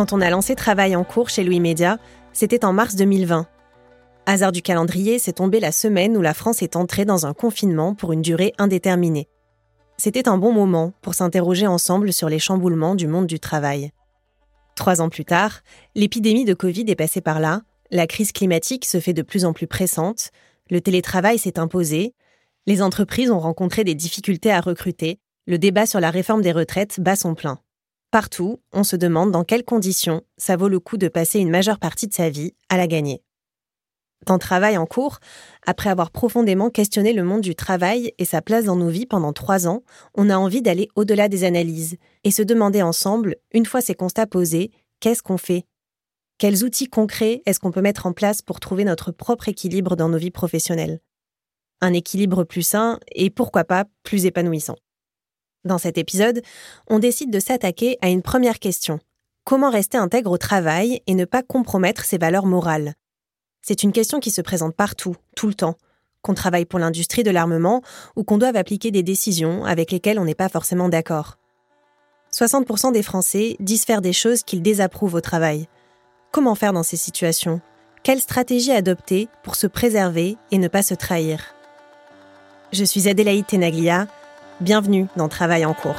Quand on a lancé Travail en cours chez Louis Média, c'était en mars 2020. Hasard du calendrier, c'est tombé la semaine où la France est entrée dans un confinement pour une durée indéterminée. C'était un bon moment pour s'interroger ensemble sur les chamboulements du monde du travail. Trois ans plus tard, l'épidémie de Covid est passée par là, la crise climatique se fait de plus en plus pressante, le télétravail s'est imposé, les entreprises ont rencontré des difficultés à recruter, le débat sur la réforme des retraites bat son plein. Partout, on se demande dans quelles conditions ça vaut le coup de passer une majeure partie de sa vie à la gagner. Dans Travail en cours, après avoir profondément questionné le monde du travail et sa place dans nos vies pendant trois ans, on a envie d'aller au-delà des analyses et se demander ensemble, une fois ces constats posés, qu'est-ce qu'on fait? Quels outils concrets est-ce qu'on peut mettre en place pour trouver notre propre équilibre dans nos vies professionnelles? Un équilibre plus sain et pourquoi pas plus épanouissant. Dans cet épisode, on décide de s'attaquer à une première question. Comment rester intègre au travail et ne pas compromettre ses valeurs morales? C'est une question qui se présente partout, tout le temps, qu'on travaille pour l'industrie de l'armement ou qu'on doive appliquer des décisions avec lesquelles on n'est pas forcément d'accord. 60% des Français disent faire des choses qu'ils désapprouvent au travail. Comment faire dans ces situations? Quelle stratégie adopter pour se préserver et ne pas se trahir? Je suis Adélaïde Tenaglia Bienvenue dans Travail en cours.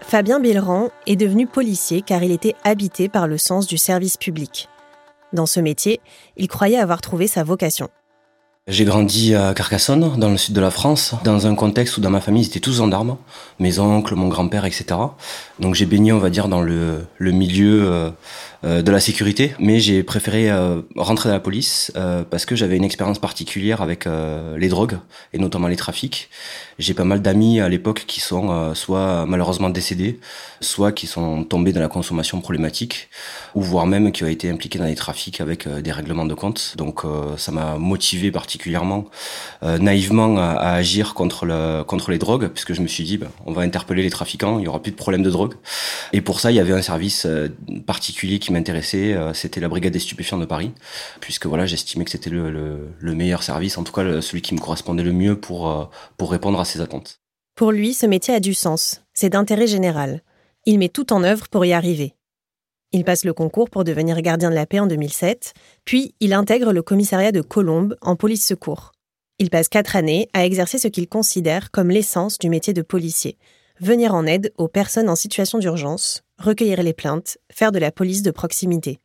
Fabien Billerand est devenu policier car il était habité par le sens du service public. Dans ce métier, il croyait avoir trouvé sa vocation. J'ai grandi à Carcassonne, dans le sud de la France, dans un contexte où dans ma famille ils étaient tous gendarmes, mes oncles, mon grand-père, etc. Donc j'ai baigné, on va dire, dans le, le milieu euh, de la sécurité, mais j'ai préféré euh, rentrer dans la police parce que j'avais une expérience particulière avec les drogues et notamment les trafics. J'ai pas mal d'amis à l'époque qui sont soit malheureusement décédés, soit qui sont tombés dans la consommation problématique, ou voire même qui ont été impliqués dans les trafics avec des règlements de compte. Donc ça m'a motivé particulièrement euh, naïvement à, agir contre, le, contre les drogues, puisque je me suis dit, ben, on va interpeller les trafiquants, il y aura plus de problème de drogue. Et pour ça, il y avait un service euh, particulier qui m'intéressait, euh, c'était la brigade des stupéfiants de Paris, puisque voilà, j'estimais que c'était le, le, meilleur service, en tout cas celui qui me correspondait le mieux pour, pour répondre à ces attentes. Pour lui, ce métier a du sens, c'est d'intérêt général. Il met tout en œuvre pour y arriver. Il passe le concours pour devenir gardien de la paix en 2007, puis il intègre le commissariat de Colombes en police secours. Il passe quatre années à exercer ce qu'il considère comme l'essence du métier de policier, venir en aide aux personnes en situation d'urgence, recueillir les plaintes, faire de la police de proximité.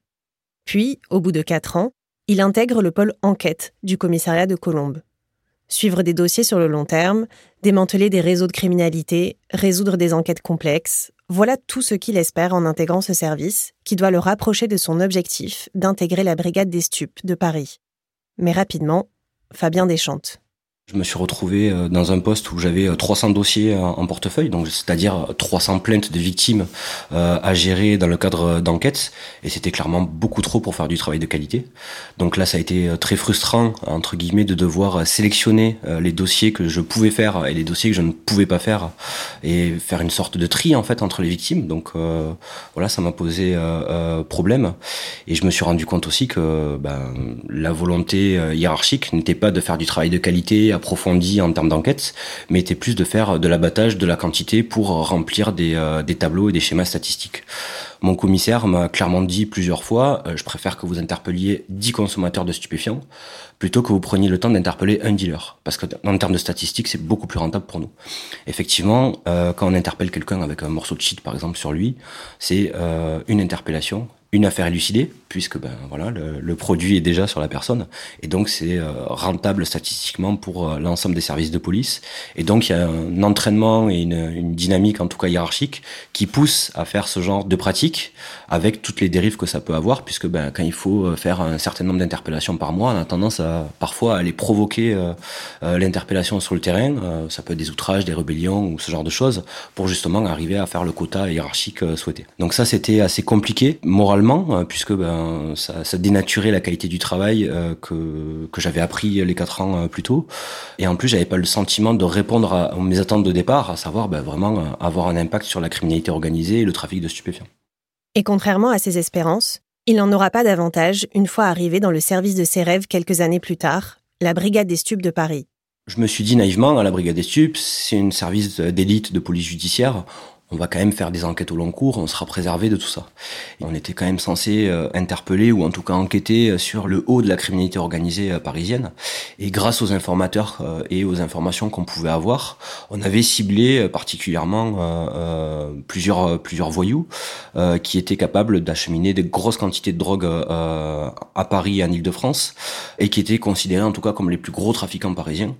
Puis, au bout de quatre ans, il intègre le pôle enquête du commissariat de Colombes. Suivre des dossiers sur le long terme, démanteler des réseaux de criminalité, résoudre des enquêtes complexes, voilà tout ce qu'il espère en intégrant ce service, qui doit le rapprocher de son objectif d'intégrer la brigade des stupes de Paris. Mais rapidement, Fabien Deschantes. Je me suis retrouvé euh, dans un poste où j'avais 300 euh, dossiers en portefeuille, donc c'est-à-dire 300 plaintes de victimes euh, à gérer dans le cadre d'enquêtes, et c'était clairement beaucoup trop pour faire du travail de qualité. Donc là, ça a été très frustrant entre guillemets de devoir sélectionner les dossiers que je pouvais faire et les dossiers que je ne pouvais pas faire, et faire une sorte de tri en fait entre les victimes. Donc voilà, ça m'a posé problème, et je me suis rendu compte aussi que ben, la volonté hiérarchique n'était pas de faire du travail de qualité approfondi en termes d'enquête, mais était plus de faire de l'abattage de la quantité pour remplir des, euh, des tableaux et des schémas statistiques. Mon commissaire m'a clairement dit plusieurs fois, euh, je préfère que vous interpelliez 10 consommateurs de stupéfiants plutôt que vous preniez le temps d'interpeller un dealer. Parce que en termes de statistiques, c'est beaucoup plus rentable pour nous. Effectivement, euh, quand on interpelle quelqu'un avec un morceau de shit, par exemple, sur lui, c'est une interpellation une affaire élucidée, puisque ben voilà le, produit est déjà sur la personne, et donc c'est euh, rentable statistiquement pour euh, l'ensemble des services de police. Et donc il y a un entraînement et une, dynamique en tout cas hiérarchique qui pousse à faire ce genre de pratique avec toutes les dérives que ça peut avoir, puisque ben quand il faut euh, faire un certain nombre d'interpellations par mois, on a tendance à parfois aller provoquer l'interpellation sur le terrain. ça peut être des outrages, des rébellions ou ce genre de choses pour justement arriver à faire le quota hiérarchique souhaité. Donc ça c'était assez compliqué moralement euh, puisque ben, ça, ça, dénaturait la qualité du travail euh, que, que j'avais appris les quatre ans euh, plus tôt. Et en plus, j'avais pas le sentiment de répondre à, mes attentes de départ, à savoir ben, vraiment avoir un impact sur la criminalité organisée et le trafic de stupéfiants. Et contrairement à ses espérances, il n'en aura pas davantage une fois arrivé dans le service de ses rêves quelques années plus tard, la Brigade des Stupes de Paris. Je me suis dit naïvement, à la Brigade des Stupes, c'est un service d'élite de police judiciaire on va quand même faire des enquêtes au long cours, on sera préservé de tout ça. on était quand même censé euh, interpeller ou en tout cas enquêter euh, sur le haut de la criminalité organisée euh, parisienne. Et grâce aux informateurs et aux informations qu'on pouvait avoir, on avait ciblé particulièrement plusieurs plusieurs voyous qui étaient capables d'acheminer des grosses quantités de drogue à Paris et en Ile-de-France et qui étaient considérés en tout cas comme les plus gros trafiquants parisiens.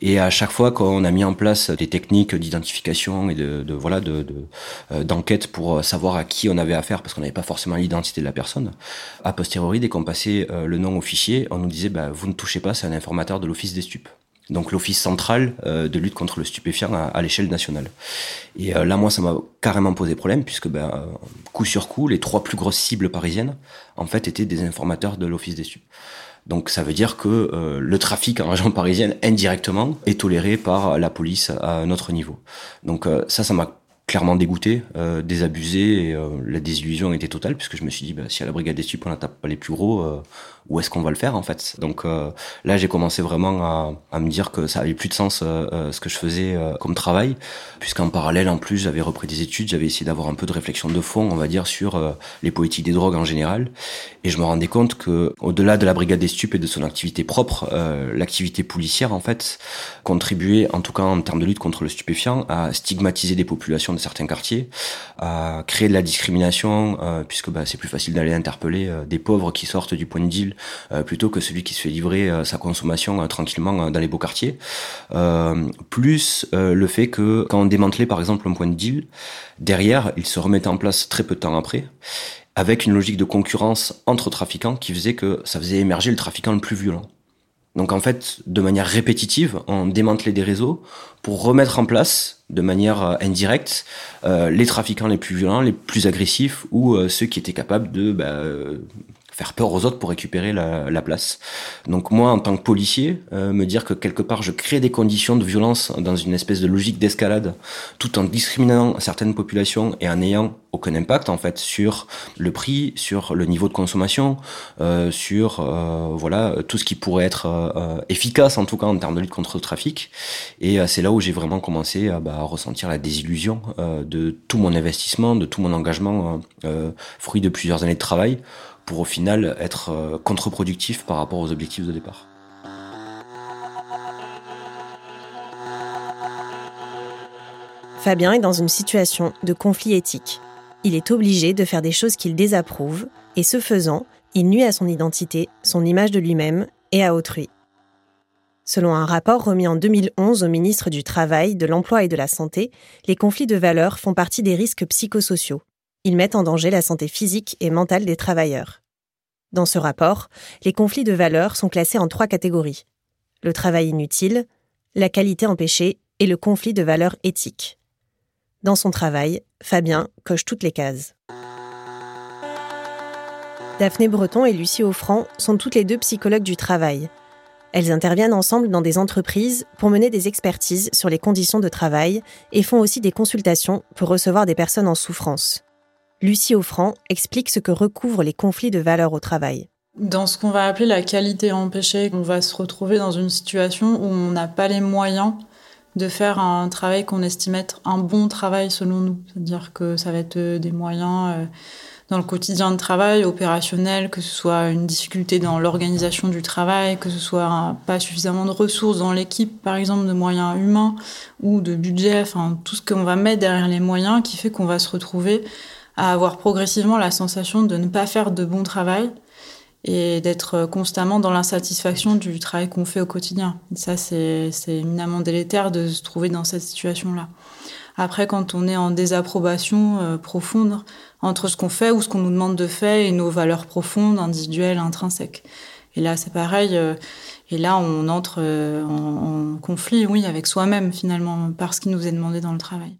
Et à chaque fois qu'on a mis en place des techniques d'identification et de, de voilà de, euh, d'enquête pour savoir à qui on avait affaire parce qu'on n'avait pas forcément l'identité de la personne, a posteriori dès qu'on passait euh, le nom au fichier, on nous disait bah, vous ne touchez pas, c'est un informateur de l'office des stupes. Donc l'office central euh, de lutte contre le stupéfiant à, l'échelle nationale. Et là, moi, ça m'a carrément posé problème puisque, ben, coup sur coup, les trois plus grosses cibles parisiennes, en fait, étaient des informateurs de l'office des stupes. Donc ça veut dire que euh, le trafic en région parisienne indirectement est toléré par la police à un autre niveau. Donc euh, ça, ça m'a clairement dégoûté, euh, désabusé, et la désillusion était totale puisque je me suis dit bah, si à la brigade des stupes on n'attaque pas les plus gros, où est-ce qu'on va le faire en fait. Donc euh, là, j'ai commencé vraiment à, à, me dire que ça avait plus de sens euh, euh, ce que je faisais comme travail, puisqu'en parallèle, en plus, j'avais repris des études, j'avais essayé d'avoir un peu de réflexion de fond, on va dire, sur les politiques des drogues en général, et je me rendais compte que au-delà de la brigade des stupes et de son activité propre, l'activité policière en fait contribuait, en tout cas en termes de lutte contre le stupéfiant, à stigmatiser des populations de certains quartiers, à créer de la discrimination, puisque bah, c'est plus facile d'aller interpeller des pauvres qui sortent du point de deal euh, plutôt que celui qui se fait livrer euh, sa consommation euh, tranquillement dans les beaux quartiers. plus le fait que quand on démantelait par exemple un point de deal, derrière, il se remettait en place très peu de temps après avec une logique de concurrence entre trafiquants qui faisait que ça faisait émerger le trafiquant le plus violent. Donc en fait, de manière répétitive, on démantelait des réseaux pour remettre en place, de manière indirecte, les trafiquants les plus violents, les plus agressifs ou ceux qui étaient capables de bah, faire peur aux autres pour récupérer la, la place. Donc moi, en tant que policier, euh, me dire que quelque part je crée des conditions de violence dans une espèce de logique d'escalade, tout en discriminant certaines populations et en n'ayant aucun impact en fait sur le prix, sur le niveau de consommation, euh, sur euh, voilà tout ce qui pourrait être euh, efficace en tout cas en termes de lutte contre le trafic. Et c'est là où j'ai vraiment commencé bah, à ressentir la désillusion de tout mon investissement, de tout mon engagement, fruit de plusieurs années de travail pour au final être euh, contre-productif par rapport aux objectifs de départ. Fabien est dans une situation de conflit éthique. Il est obligé de faire des choses qu'il désapprouve, et ce faisant, il nuit à son identité, son image de lui-même et à autrui. Selon un rapport remis en 2011 au ministre du Travail, de l'Emploi et de la Santé, les conflits de valeurs font partie des risques psychosociaux. Ils mettent en danger la santé physique et mentale des travailleurs. Dans ce rapport, les conflits de valeurs sont classés en trois catégories. Le travail inutile, la qualité empêchée et le conflit de valeurs éthiques. Dans son travail, Fabien coche toutes les cases. Daphné Breton et Lucie Offrand sont toutes les deux psychologues du travail. Elles interviennent ensemble dans des entreprises pour mener des expertises sur les conditions de travail et font aussi des consultations pour recevoir des personnes en souffrance. Lucie Offrand explique ce que recouvrent les conflits de valeurs au travail. Dans ce qu'on va appeler la qualité empêchée, on va se retrouver dans une situation où on n'a pas les moyens de faire un travail qu'on estime être un bon travail selon nous. C'est-à-dire que ça va être des moyens euh, dans le quotidien de travail, opérationnel, que ce soit une difficulté dans l'organisation du travail, que ce soit pas suffisamment de ressources dans l'équipe, par exemple, de moyens humains ou de budget, enfin tout ce qu'on va mettre derrière les moyens qui fait qu'on va se retrouver à avoir progressivement la sensation de ne pas faire de bon travail et d'être constamment dans l'insatisfaction du travail qu'on fait au quotidien. Ça, c'est éminemment délétère de se trouver dans cette situation-là. Après, quand on est en désapprobation euh, profonde entre ce qu'on fait ou ce qu'on nous demande de faire et nos valeurs profondes, individuelles, intrinsèques. Et là, c'est pareil. Euh, et là, on entre euh, en, en conflit, oui, avec soi-même finalement, par ce qui nous est demandé dans le travail.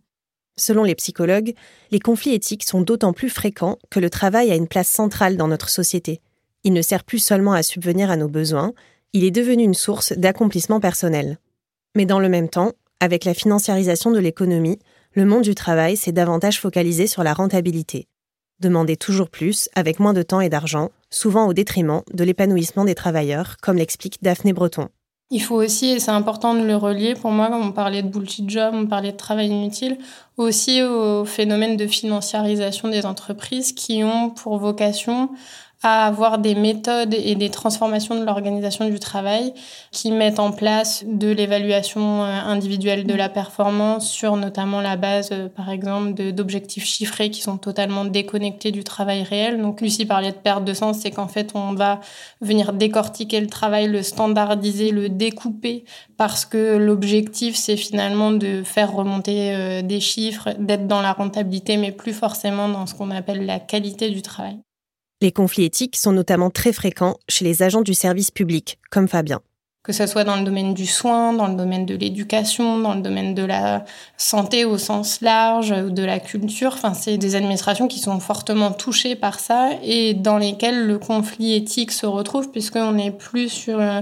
Selon les psychologues, les conflits éthiques sont d'autant plus fréquents que le travail a une place centrale dans notre société. Il ne sert plus seulement à subvenir à nos besoins, il est devenu une source d'accomplissement personnel. Mais dans le même temps, avec la financiarisation de l'économie, le monde du travail s'est davantage focalisé sur la rentabilité. Demander toujours plus, avec moins de temps et d'argent, souvent au détriment de l'épanouissement des travailleurs, comme l'explique Daphné Breton. Il faut aussi, et c'est important de le relier pour moi, comme on parlait de bullshit job, on parlait de travail inutile, aussi au phénomène de financiarisation des entreprises qui ont pour vocation à avoir des méthodes et des transformations de l'organisation du travail qui mettent en place de l'évaluation euh, individuelle de la performance sur notamment la base, euh, par exemple, d'objectifs chiffrés qui sont totalement déconnectés du travail réel. Donc, Lucie parlait de perte de sens, c'est qu'en fait, on va venir décortiquer le travail, le standardiser, le découper parce que l'objectif, c'est finalement de faire remonter euh, des chiffres, d'être dans la rentabilité, mais plus forcément dans ce qu'on appelle la qualité du travail. Les conflits éthiques sont notamment très fréquents chez les agents du service public, comme Fabien. Que ce soit dans le domaine du soin, dans le domaine de l'éducation, dans le domaine de la santé au sens large, ou de la culture. Enfin, c'est des administrations qui sont fortement touchées par ça et dans lesquelles le conflit éthique se retrouve puisqu'on n'est plus sur euh,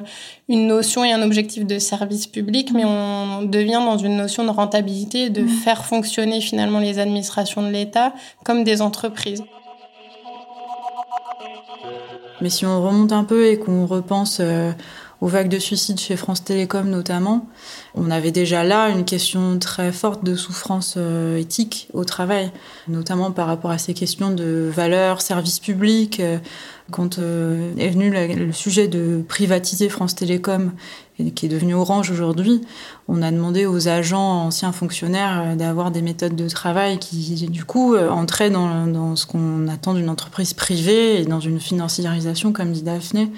une notion et un objectif de service public, mais on devient dans une notion de rentabilité, de mmh. faire fonctionner finalement les administrations de l'État comme des entreprises. Mais si on remonte un peu et qu'on repense euh, aux vagues de suicides chez France Télécom notamment, on avait déjà là une question très forte de souffrance euh, éthique au travail, notamment par rapport à ces questions de valeur, service public. Euh, quand est venu le sujet de privatiser France Télécom qui est devenu Orange aujourd'hui, on a demandé aux agents anciens fonctionnaires euh, d'avoir des méthodes de travail qui, du coup, euh, entraient dans, ce qu'on attend d'une entreprise privée et dans une financiarisation, comme dit Daphné,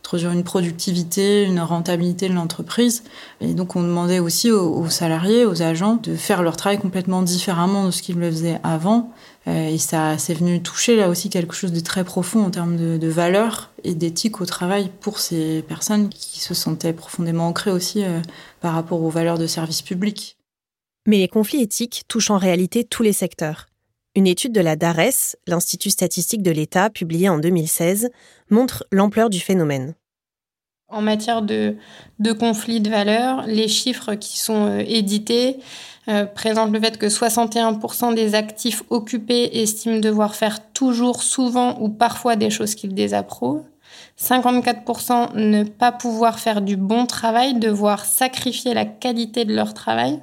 introduire une productivité, une rentabilité de l'entreprise. Et donc, on demandait aussi aux, salariés, aux agents, de faire leur travail complètement différemment de ce qu'ils le faisaient avant. Euh, et ça, c'est venu toucher là aussi quelque chose de très profond en termes de, de valeurs et d'éthique au travail pour ces personnes qui se sentaient profondément ancrées aussi euh, par rapport aux valeurs de service public. Mais les conflits éthiques touchent en réalité tous les secteurs. Une étude de la DARES, l'Institut statistique de l'État, publiée en 2016, montre l'ampleur du phénomène. En matière de, de conflits de valeurs, les chiffres qui sont euh, édités euh, présentent le fait que 61% des actifs occupés estiment devoir faire toujours, souvent ou parfois des choses qu'ils désapprouvent. 54% ne pas pouvoir faire du bon travail, devoir sacrifier la qualité de leur travail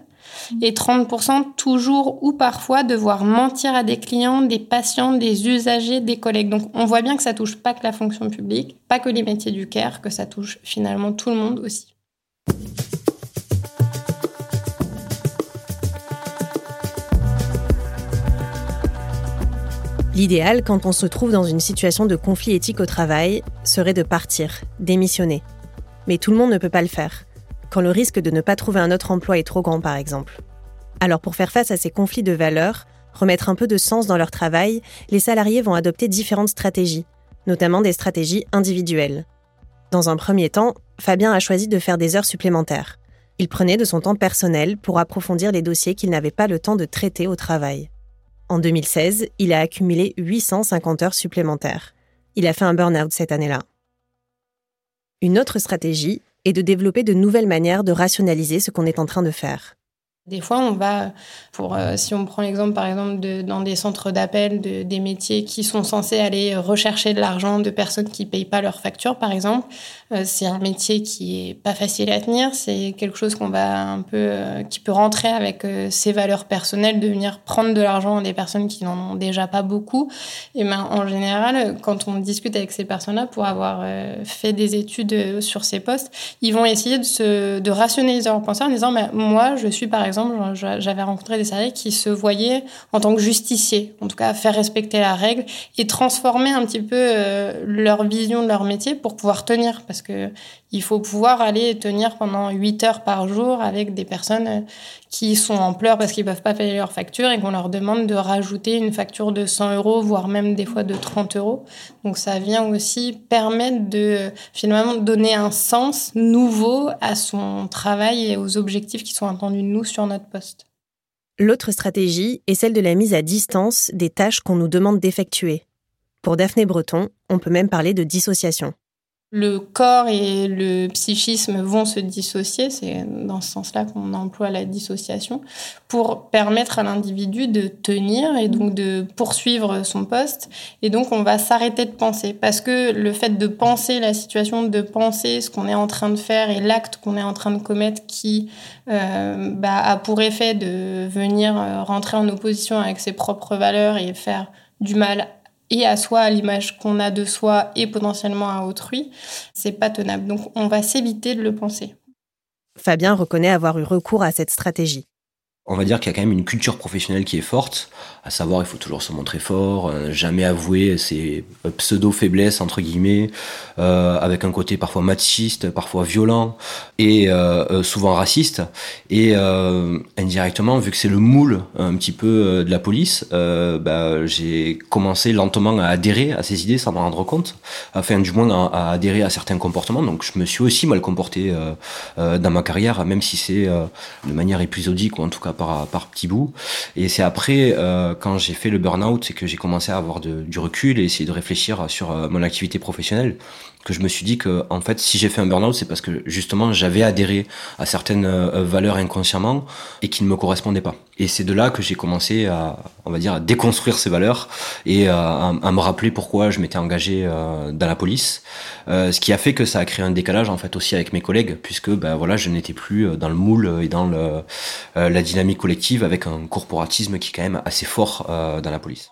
et 30% toujours ou parfois devoir mentir à des clients, des patients, des usagers, des collègues. Donc on voit bien que ça touche pas que la fonction publique, pas que les métiers du CARE, que ça touche finalement tout le monde aussi. L'idéal, quand on se trouve dans une situation de conflit éthique au travail, serait de partir, démissionner. Mais tout le monde ne peut pas le faire quand le risque de ne pas trouver un autre emploi est trop grand par exemple. Alors pour faire face à ces conflits de valeurs, remettre un peu de sens dans leur travail, les salariés vont adopter différentes stratégies, notamment des stratégies individuelles. Dans un premier temps, Fabien a choisi de faire des heures supplémentaires. Il prenait de son temps personnel pour approfondir les dossiers qu'il n'avait pas le temps de traiter au travail. En 2016, il a accumulé 850 heures supplémentaires. Il a fait un burn-out cette année-là. Une autre stratégie est de développer de nouvelles manières de rationaliser ce qu'on est en train de faire. Des fois, on va, pour, euh, si on prend l'exemple par exemple de, dans des centres d'appel de, des métiers qui sont censés aller rechercher de l'argent de personnes qui payent pas leurs factures, par exemple, euh, c'est un métier qui est pas facile à tenir. C'est quelque chose qu'on va un peu, euh, qui peut rentrer avec ses valeurs personnelles, de venir prendre de l'argent à des personnes qui n'en ont déjà pas beaucoup. Et ben, en général, quand on discute avec ces personnes-là pour avoir fait des études sur ces postes, ils vont essayer de se, de rationaliser leur pensée en disant, mais moi, je suis par exemple j'avais rencontré des salariés qui se voyaient en tant que justiciers, en tout cas faire respecter la règle et transformer un petit peu euh, leur vision de leur métier pour pouvoir tenir, parce que il faut pouvoir aller tenir pendant 8 heures par jour avec des personnes euh, qui sont en pleurs parce qu'ils peuvent pas payer leurs factures et qu'on leur demande de rajouter une facture de 100 euros, voire même des fois de 30 euros. Donc ça vient aussi permettre de finalement donner un sens nouveau à son travail et aux objectifs qui sont attendus de nous sur notre poste. L'autre stratégie est celle de la mise à distance des tâches qu'on nous demande d'effectuer. Pour Daphné Breton, on peut même parler de dissociation le corps et le psychisme vont se dissocier, c'est dans ce sens-là qu'on emploie la dissociation, pour permettre à l'individu de tenir et donc de poursuivre son poste. Et donc on va s'arrêter de penser, parce que le fait de penser la situation, de penser ce qu'on est en train de faire et l'acte qu'on est en train de commettre qui euh, bah, a pour effet de venir euh, rentrer en opposition avec ses propres valeurs et faire du mal et à soi, à l'image qu'on a de soi et potentiellement à autrui, c'est pas tenable. Donc on va s'éviter de le penser. Fabien reconnaît avoir eu recours à cette stratégie on va dire qu'il y a quand même une culture professionnelle qui est forte, à savoir il faut toujours se montrer fort, euh, jamais avouer ses euh, pseudo-faiblesses entre guillemets, euh, avec un côté parfois machiste, parfois violent et souvent raciste. Et indirectement, vu que c'est le moule un petit peu de la police, bah, j'ai commencé lentement à adhérer à ces idées sans m'en rendre compte, enfin du moins à, adhérer à certains comportements. Donc je me suis aussi mal comporté dans ma carrière, même si c'est de manière épisodique ou en tout cas par, par petits bouts. Et c'est après, euh, quand j'ai fait le burn-out, c'est que j'ai commencé à avoir du recul et essayer de réfléchir sur euh, mon activité professionnelle, que je me suis dit que, en fait, si j'ai fait un burn-out, c'est parce que justement, j'avais adhéré à certaines euh, valeurs inconsciemment et qui ne me correspondaient pas. Et c'est de là que j'ai commencé à, on va dire, déconstruire ces valeurs et à, me rappeler pourquoi je m'étais engagé dans la police. ce qui a fait que ça a créé un décalage, en fait, aussi avec mes collègues, puisque, ben voilà, je n'étais plus dans le moule et dans la dynamique collective avec un corporatisme qui est quand même assez fort euh, dans la police.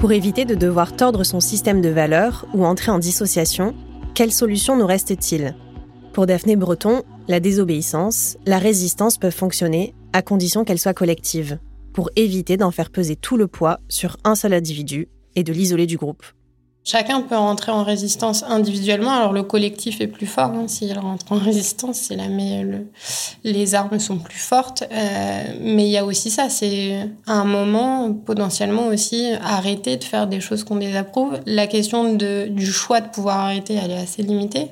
Pour éviter de devoir tordre son système de valeurs ou entrer en dissociation, quelle solution nous reste-t-il? Pour Daphné Breton, la désobéissance, la résistance peuvent fonctionner à condition qu'elle soit collective, pour éviter d'en faire peser tout le poids sur un seul individu et de l'isoler du groupe. Chacun peut rentrer en résistance individuellement. Alors le collectif est plus fort. Hein. S'il rentre en résistance, c'est là, mais les armes sont plus fortes. Euh, mais il y a aussi ça. C'est à un moment potentiellement aussi arrêter de faire des choses qu'on désapprouve. La question de, du choix de pouvoir arrêter, elle est assez limitée.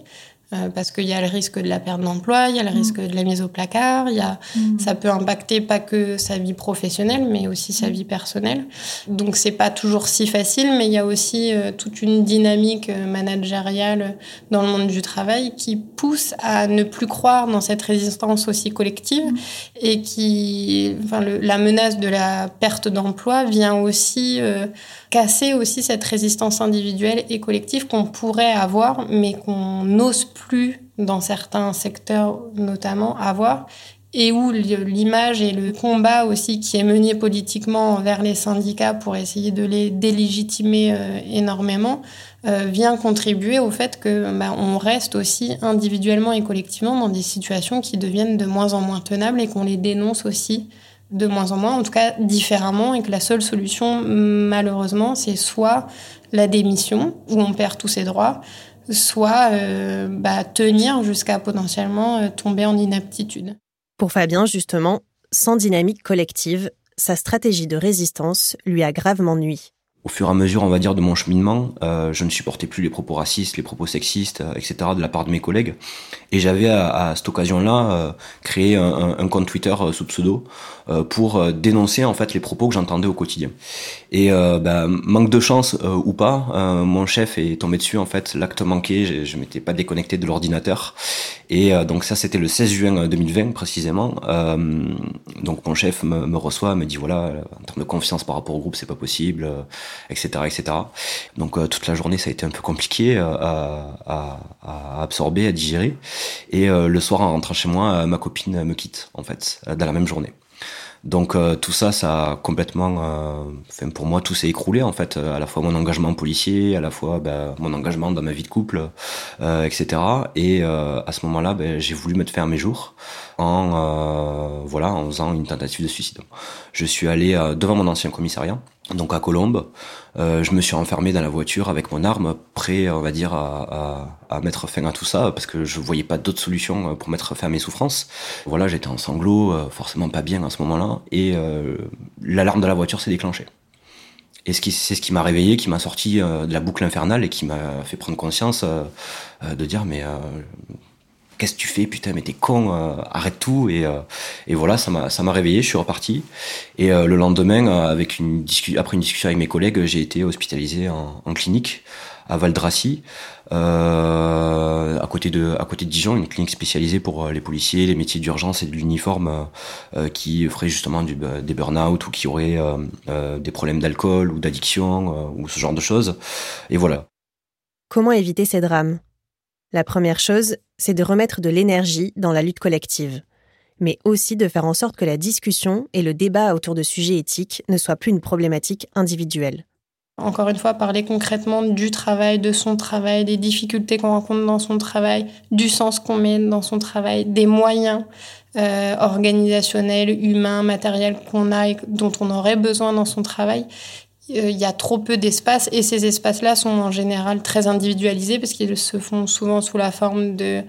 Euh, parce qu'il y a le risque de la perte d'emploi, il y a le risque de la mise au placard, y a, mm. ça peut impacter pas que sa vie professionnelle, mais aussi sa vie personnelle. Donc c'est pas toujours si facile, mais il y a aussi euh, toute une dynamique euh, managériale dans le monde du travail qui pousse à ne plus croire dans cette résistance aussi collective mm. et qui, enfin, le, la menace de la perte d'emploi vient aussi casser aussi cette résistance individuelle et collective qu'on pourrait avoir, mais qu'on n'ose plus dans certains secteurs notamment avoir et où l'image et le combat aussi qui est mené politiquement envers les syndicats pour essayer de les délégitimer euh, énormément euh, vient contribuer au fait que bah, on reste aussi individuellement et collectivement dans des situations qui deviennent de moins en moins tenables et qu'on les dénonce aussi de moins en moins, en tout cas différemment, et que la seule solution, malheureusement, c'est soit la démission, où on perd tous ses droits, soit euh, bah, tenir jusqu'à potentiellement euh, tomber en inaptitude. Pour Fabien, justement, sans dynamique collective, sa stratégie de résistance lui a gravement nui au fur et à mesure, on va dire, de mon cheminement, euh, je ne supportais plus les propos racistes, les propos sexistes, euh, etc. de la part de mes collègues. Et j'avais à, à, cette occasion-là euh, créé un, un, compte Twitter euh, sous pseudo euh, pour dénoncer en fait les propos que j'entendais au quotidien. Et bah, manque de chance ou pas, mon chef est tombé dessus en fait, l'acte manqué, je, je m'étais pas déconnecté de l'ordinateur. Et donc ça, c'était le 16 juin 2020 précisément. donc mon chef me, me, reçoit, me dit voilà, en termes de confiance par rapport au groupe, c'est pas possible etc., etc. Donc euh, toute la journée, ça a été un peu compliqué euh, à, à, absorber, à digérer. Et euh, le soir, en rentrant chez moi, ma copine me quitte, en fait, dans la même journée. Donc tout ça, ça a complètement, enfin pour moi, tout s'est écroulé en fait. à la fois mon engagement policier, à la fois ben, mon engagement dans ma vie de couple, etc. Et à ce moment-là, ben, j'ai voulu mettre fin à mes jours en voilà, en faisant une tentative de suicide. Je suis allé devant mon ancien commissariat donc à Colombes. Euh, je me suis enfermé dans la voiture avec mon arme, prêt, on va dire, à, à, à mettre fin à tout ça, parce que je voyais pas d'autre solution euh, pour mettre fin à mes souffrances. Voilà, j'étais en sanglots, euh, forcément pas bien à ce moment-là, et euh, l'alarme de la voiture s'est déclenchée. Et c'est ce qui m'a réveillé, qui m'a sorti de la boucle infernale et qui m'a fait prendre conscience de dire mais qu'est-ce que tu fais putain mais t'es con euh, arrête tout et, euh, et voilà ça m'a réveillé je suis reparti. Et euh, le lendemain avec une après une discussion avec mes collègues j'ai été hospitalisé en, clinique à Valdracy à côté de à côté de Dijon une clinique spécialisée pour les policiers les métiers d'urgence et de l'uniforme qui ferait justement du, des burn-out ou qui auraient des problèmes d'alcool ou d'addiction ou ce genre de choses. Et voilà. Comment éviter ces drames? La première chose, c'est de remettre de l'énergie dans la lutte collective, mais aussi de faire en sorte que la discussion et le débat autour de sujets éthiques ne soient plus une problématique individuelle. Encore une fois, parler concrètement du travail, de son travail, des difficultés qu'on rencontre dans son travail, du sens qu'on met dans son travail, des moyens euh, organisationnels, humains, matériels qu'on a et dont on aurait besoin dans son travail. Euh, il y a trop peu d'espace et ces espaces-là sont en général très individualisés parce qu'ils se font souvent sous la forme de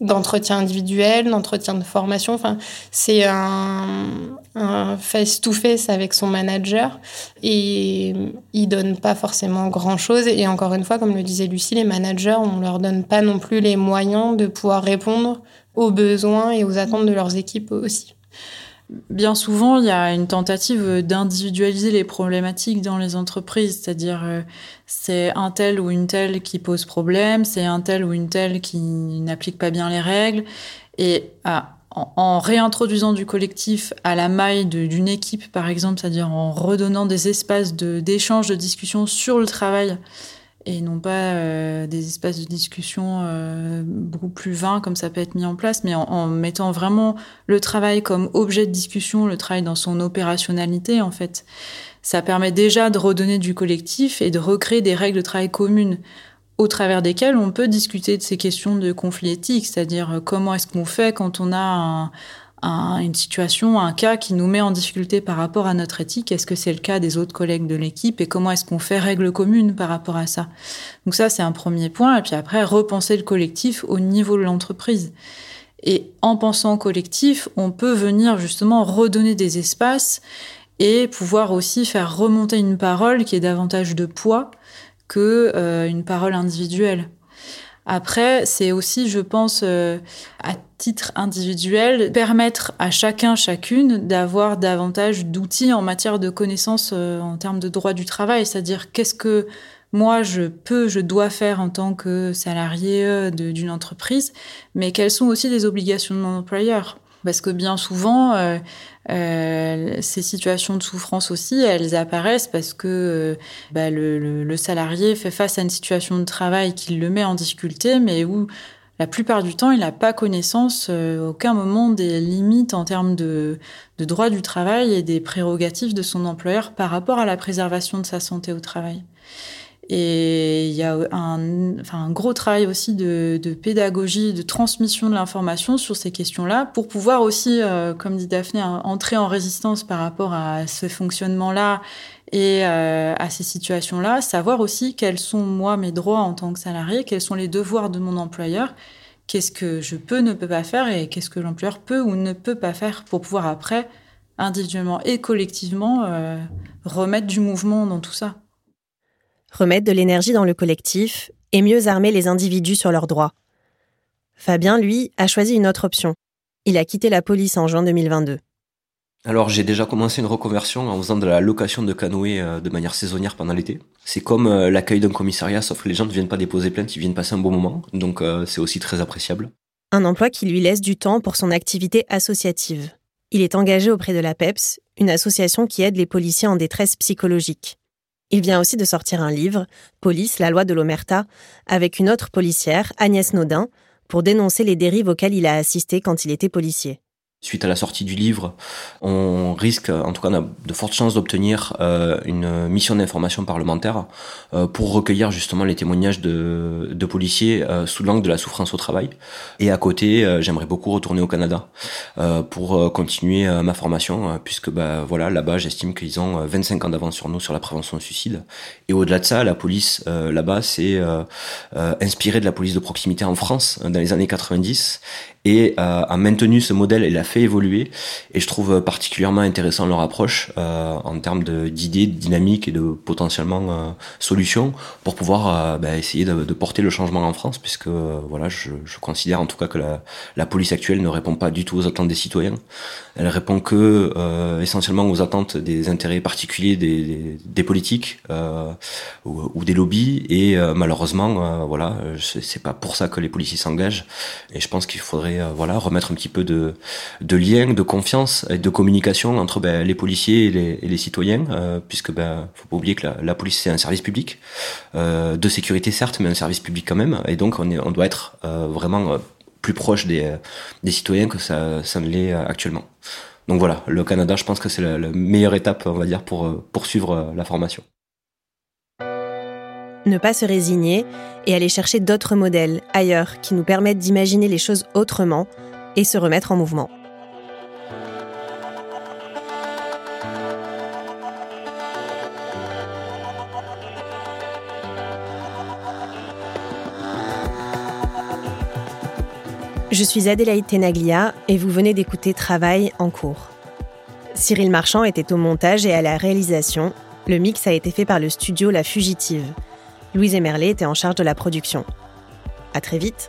d'entretien individuel, d'entretien de formation. Enfin, c'est un, un face-to-face avec son manager et il donne pas forcément grand-chose. Et encore une fois, comme le disait Lucie, les managers, on leur donne pas non plus les moyens de pouvoir répondre aux besoins et aux attentes de leurs équipes aussi. Bien souvent, il y a une tentative d'individualiser les problématiques dans les entreprises, c'est-à-dire euh, c'est un tel ou une telle qui pose problème, c'est un tel ou une telle qui n'applique pas bien les règles, et ah, en, réintroduisant du collectif à la maille d'une équipe, par exemple, c'est-à-dire en redonnant des espaces d'échange, de, de discussion sur le travail, et non pas euh, des espaces de discussion euh, beaucoup plus vains comme ça peut être mis en place, mais en, mettant vraiment le travail comme objet de discussion, le travail dans son opérationnalité en fait. Ça permet déjà de redonner du collectif et de recréer des règles de travail communes au travers desquelles on peut discuter de ces questions de conflit éthique, c'est-à-dire euh, comment est-ce qu'on fait quand on a un, une situation, un cas qui nous met en difficulté par rapport à notre éthique. Est-ce que c'est le cas des autres collègues de l'équipe et comment est-ce qu'on fait règle commune par rapport à ça? Donc ça, c'est un premier point. Et puis après, repenser le collectif au niveau de l'entreprise. Et en pensant collectif, on peut venir justement redonner des espaces et pouvoir aussi faire remonter une parole qui est davantage de poids que euh, une parole individuelle. Après, c'est aussi, je pense, euh, à titre individuel, permettre à chacun, chacune d'avoir davantage d'outils en matière de connaissances euh, en termes de droit du travail. C'est-à-dire, qu'est-ce que moi, je peux, je dois faire en tant que salarié euh, d'une entreprise, mais quelles sont aussi les obligations de mon employeur Parce que bien souvent, euh, euh, ces situations de souffrance aussi, elles apparaissent parce que bah, le, salarié fait face à une situation de travail qui le met en difficulté, mais où la plupart du temps, il n'a pas connaissance euh, aucun moment des limites en termes de, de droit du travail et des prérogatives de son employeur par rapport à la préservation de sa santé au travail. Et il y a un, enfin, un gros travail aussi de, de pédagogie, de transmission de l'information sur ces questions-là, pour pouvoir aussi, euh, comme dit Daphné, entrer en résistance par rapport à ce fonctionnement-là et euh, à ces situations-là, savoir aussi quels sont moi mes droits en tant que salarié, quels sont les devoirs de mon employeur, qu'est-ce que je peux, ne peux pas faire et qu'est-ce que l'employeur peut ou ne peut pas faire pour pouvoir après, individuellement et collectivement, euh, remettre du mouvement dans tout ça remettre de l'énergie dans le collectif et mieux armer les individus sur leurs droits. Fabien, lui, a choisi une autre option. Il a quitté la police en juin 2022. Alors j'ai déjà commencé une reconversion en faisant de la location de canoës euh, de manière saisonnière pendant l'été. C'est comme euh, l'accueil d'un commissariat, sauf que les gens ne viennent pas déposer plainte, ils viennent passer un bon moment, donc euh, c'est aussi très appréciable. Un emploi qui lui laisse du temps pour son activité associative. Il est engagé auprès de la PEPS, une association qui aide les policiers en détresse psychologique. Il vient aussi de sortir un livre, Police, la loi de l'Omerta, avec une autre policière, Agnès Naudin, pour dénoncer les dérives auxquelles il a assisté quand il était policier suite à la sortie du livre, on risque, en tout cas, on a de fortes chances d'obtenir euh, une mission d'information parlementaire euh, pour recueillir justement les témoignages de, de policiers euh, sous l'angle de la souffrance au travail. Et à côté, j'aimerais beaucoup retourner au Canada pour continuer ma formation, puisque bah, voilà, là-bas, j'estime qu'ils ont 25 ans d'avance sur nous sur la prévention du suicide. Et au-delà de ça, la police là-bas, c'est inspiré de la police de proximité en France dans les années 90 et euh, a maintenu ce modèle et l'a fait évoluer. Et je trouve particulièrement intéressant leur approche euh, en termes d'idées, de, dynamique et de potentiellement euh, solutions pour pouvoir bah, essayer de, de, porter le changement en France, puisque voilà, je, je, considère en tout cas que la, la, police actuelle ne répond pas du tout aux attentes des citoyens. Elle répond que essentiellement aux attentes des intérêts particuliers des, des, des politiques ou, ou, des lobbies. Et malheureusement, voilà, c'est pas pour ça que les policiers s'engagent. Et je pense qu'il faudrait euh, voilà remettre un petit peu de, de lien, de confiance et de communication entre ben, les policiers et les, citoyens, euh, puisque ben faut pas oublier que la, police c'est un service public euh, de sécurité certes, mais un service public quand même, et donc on, est, on doit être vraiment plus proche des, des citoyens que ça, ça ne l'est actuellement. Donc voilà, le Canada, je pense que c'est la, la, meilleure étape, on va dire, pour poursuivre la formation ne pas se résigner et aller chercher d'autres modèles ailleurs qui nous permettent d'imaginer les choses autrement et se remettre en mouvement. Je suis Adélaïde Tenaglia et vous venez d'écouter Travail en cours. Cyril Marchand était au montage et à la réalisation. Le mix a été fait par le studio La Fugitive. Louise Emerlet était en charge de la production. À très vite.